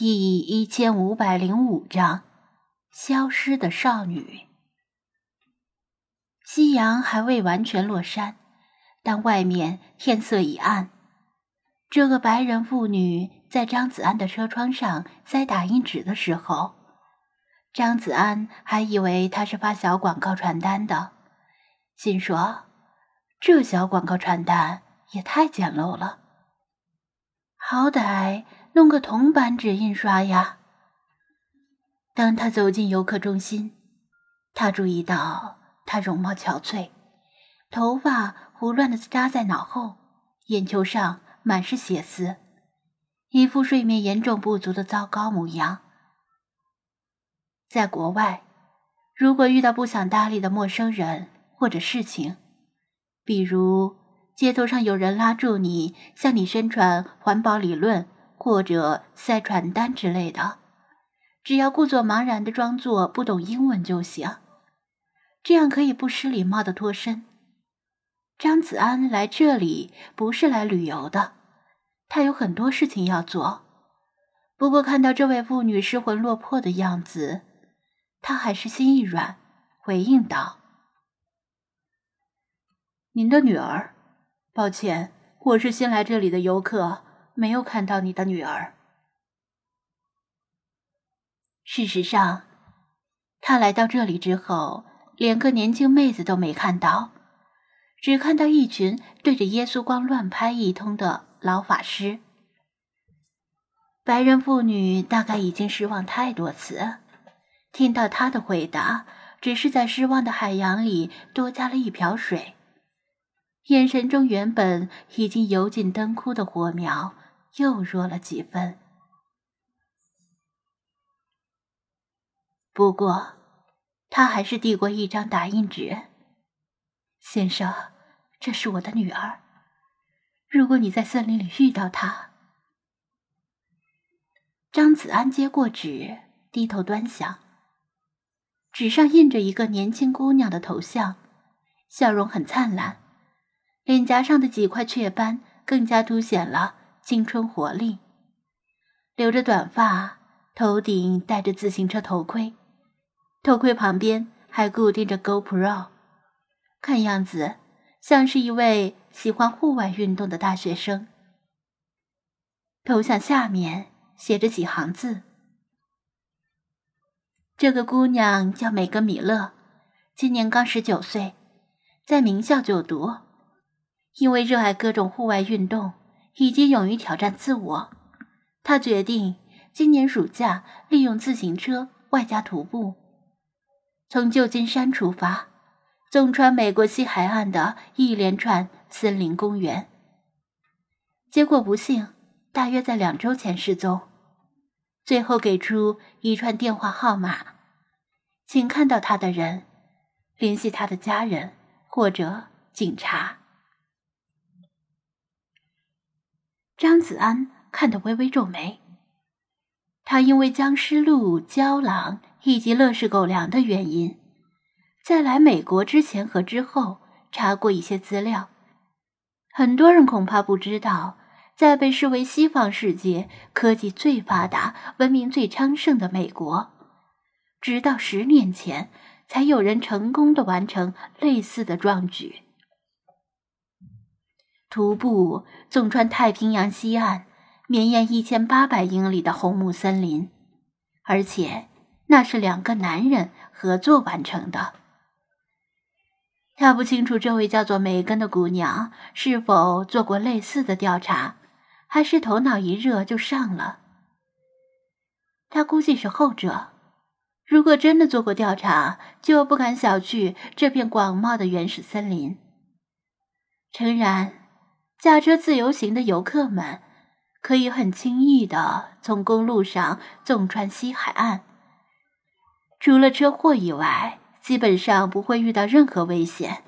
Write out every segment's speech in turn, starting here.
第一千五百零五章：消失的少女。夕阳还未完全落山，但外面天色已暗。这个白人妇女在张子安的车窗上塞打印纸的时候，张子安还以为她是发小广告传单的，心说：这小广告传单也太简陋了，好歹……弄个铜版纸印刷呀！当他走进游客中心，他注意到她容貌憔悴，头发胡乱的扎在脑后，眼球上满是血丝，一副睡眠严重不足的糟糕模样。在国外，如果遇到不想搭理的陌生人或者事情，比如街头上有人拉住你，向你宣传环保理论。或者塞传单之类的，只要故作茫然的装作不懂英文就行，这样可以不失礼貌的脱身。张子安来这里不是来旅游的，他有很多事情要做。不过看到这位妇女失魂落魄的样子，他还是心一软，回应道：“您的女儿，抱歉，我是新来这里的游客。”没有看到你的女儿。事实上，他来到这里之后，连个年轻妹子都没看到，只看到一群对着耶稣光乱拍一通的老法师。白人妇女大概已经失望太多次，听到他的回答，只是在失望的海洋里多加了一瓢水，眼神中原本已经油尽灯枯的火苗。又弱了几分。不过，他还是递过一张打印纸：“先生，这是我的女儿。如果你在森林里遇到她……”张子安接过纸，低头端详，纸上印着一个年轻姑娘的头像，笑容很灿烂，脸颊上的几块雀斑更加凸显了。青春活力，留着短发，头顶戴着自行车头盔，头盔旁边还固定着 GoPro，看样子像是一位喜欢户外运动的大学生。头像下面写着几行字：“这个姑娘叫美格·米勒，今年刚十九岁，在名校就读，因为热爱各种户外运动。”以及勇于挑战自我，他决定今年暑假利用自行车外加徒步，从旧金山出发，纵穿美国西海岸的一连串森林公园。结果不幸，大约在两周前失踪。最后给出一串电话号码，请看到他的人联系他的家人或者警察。张子安看得微微皱眉。他因为僵尸路、胶囊以及乐事狗粮的原因，在来美国之前和之后查过一些资料。很多人恐怕不知道，在被视为西方世界科技最发达、文明最昌盛的美国，直到十年前，才有人成功的完成类似的壮举。徒步纵穿太平洋西岸，绵延一千八百英里的红木森林，而且那是两个男人合作完成的。他不清楚这位叫做梅根的姑娘是否做过类似的调查，还是头脑一热就上了。他估计是后者。如果真的做过调查，就不敢小觑这片广袤的原始森林。诚然。驾车自由行的游客们可以很轻易的从公路上纵穿西海岸，除了车祸以外，基本上不会遇到任何危险，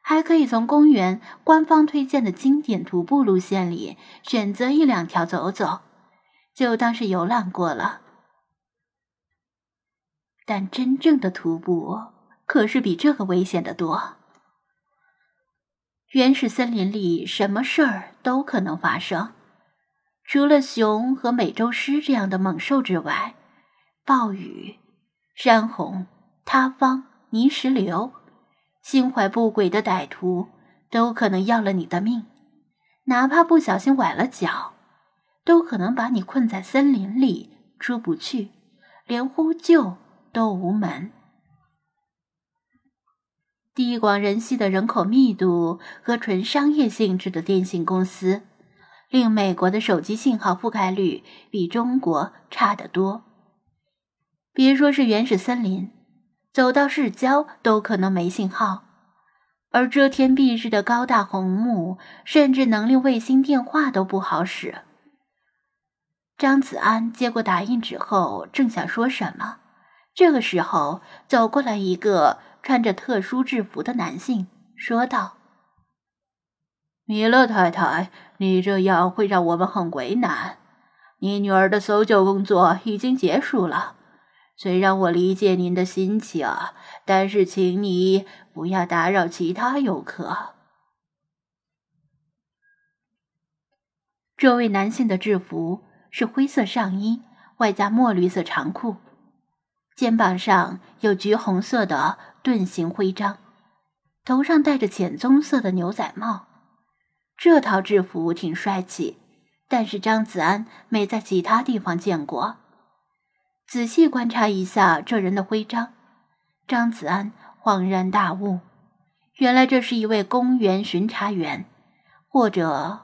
还可以从公园官方推荐的经典徒步路线里选择一两条走走，就当是游览过了。但真正的徒步可是比这个危险的多。原始森林里什么事儿都可能发生，除了熊和美洲狮这样的猛兽之外，暴雨、山洪、塌方、泥石流，心怀不轨的歹徒都可能要了你的命。哪怕不小心崴了脚，都可能把你困在森林里出不去，连呼救都无门。地广人稀的人口密度和纯商业性质的电信公司。令美国的手机信号覆盖率比中国差得多。别说是原始森林，走到市郊都可能没信号，而遮天蔽日的高大红木，甚至能令卫星电话都不好使。张子安接过打印纸后，正想说什么，这个时候走过来一个穿着特殊制服的男性，说道。米勒太太，你这样会让我们很为难。你女儿的搜救工作已经结束了，虽然我理解您的心情，但是请你不要打扰其他游客。这位男性的制服是灰色上衣，外加墨绿色长裤，肩膀上有橘红色的盾形徽章，头上戴着浅棕色的牛仔帽。这套制服挺帅气，但是张子安没在其他地方见过。仔细观察一下这人的徽章，张子安恍然大悟，原来这是一位公园巡查员，或者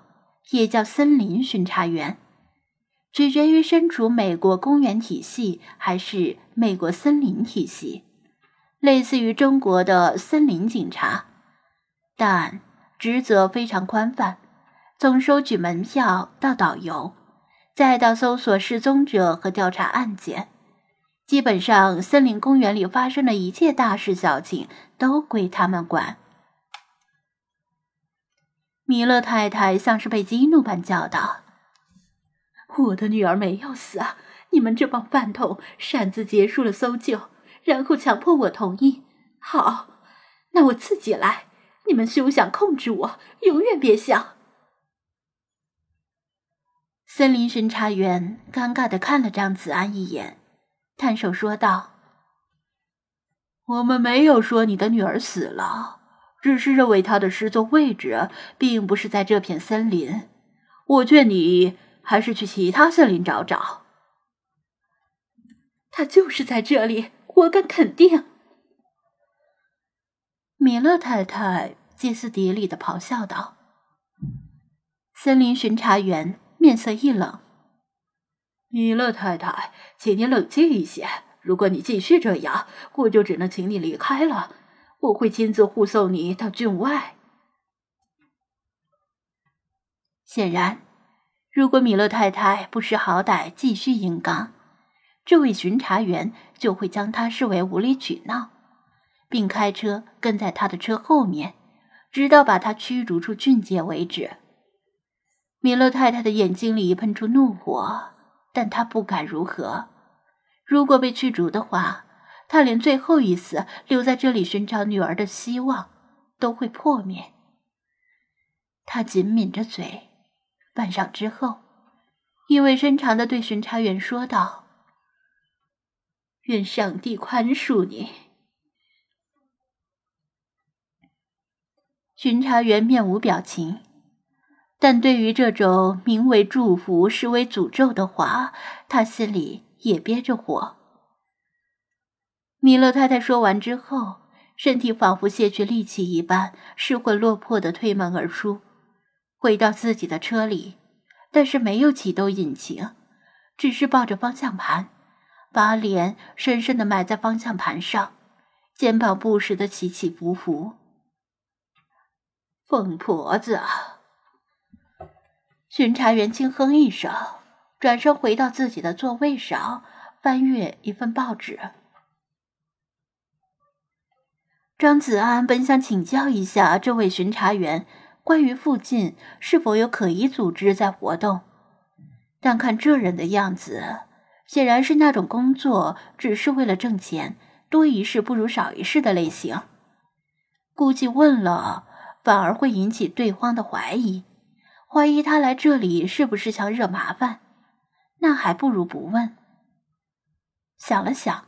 也叫森林巡查员，取决于身处美国公园体系还是美国森林体系，类似于中国的森林警察，但。职责非常宽泛，从收取门票到导游，再到搜索失踪者和调查案件，基本上森林公园里发生的一切大事小情都归他们管。米勒太太像是被激怒般叫道：“我的女儿没有死啊！你们这帮饭桶擅自结束了搜救，然后强迫我同意。好，那我自己来。”你们休想控制我，永远别想！森林巡查员尴尬的看了张子安一眼，摊手说道：“我们没有说你的女儿死了，只是认为她的失踪位置并不是在这片森林。我劝你还是去其他森林找找。他就是在这里，我敢肯定。”米勒太太歇斯底里的咆哮道：“森林巡查员面色一冷，米勒太太，请你冷静一些。如果你继续这样，我就只能请你离开了。我会亲自护送你到郡外。”显然，如果米勒太太不识好歹继续硬刚，这位巡查员就会将他视为无理取闹。并开车跟在他的车后面，直到把他驱逐出郡界为止。米勒太太的眼睛里喷出怒火，但她不敢如何。如果被驱逐的话，她连最后一丝留在这里寻找女儿的希望都会破灭。她紧抿着嘴，半晌之后，意味深长的对巡查员说道：“愿上帝宽恕你。”巡查员面无表情，但对于这种名为祝福实为诅咒的话，他心里也憋着火。米勒太太说完之后，身体仿佛卸去力气一般，失魂落魄的推门而出，回到自己的车里，但是没有启动引擎，只是抱着方向盘，把脸深深的埋在方向盘上，肩膀不时的起起伏伏。疯婆子！巡查员轻哼一声，转身回到自己的座位上，翻阅一份报纸。张子安本想请教一下这位巡查员，关于附近是否有可疑组织在活动，但看这人的样子，显然是那种工作只是为了挣钱，多一事不如少一事的类型。估计问了。反而会引起对方的怀疑，怀疑他来这里是不是想惹麻烦，那还不如不问。想了想，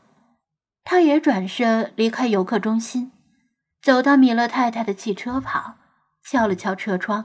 他也转身离开游客中心，走到米勒太太的汽车旁，敲了敲车窗。